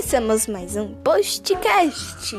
Começamos mais um postcast.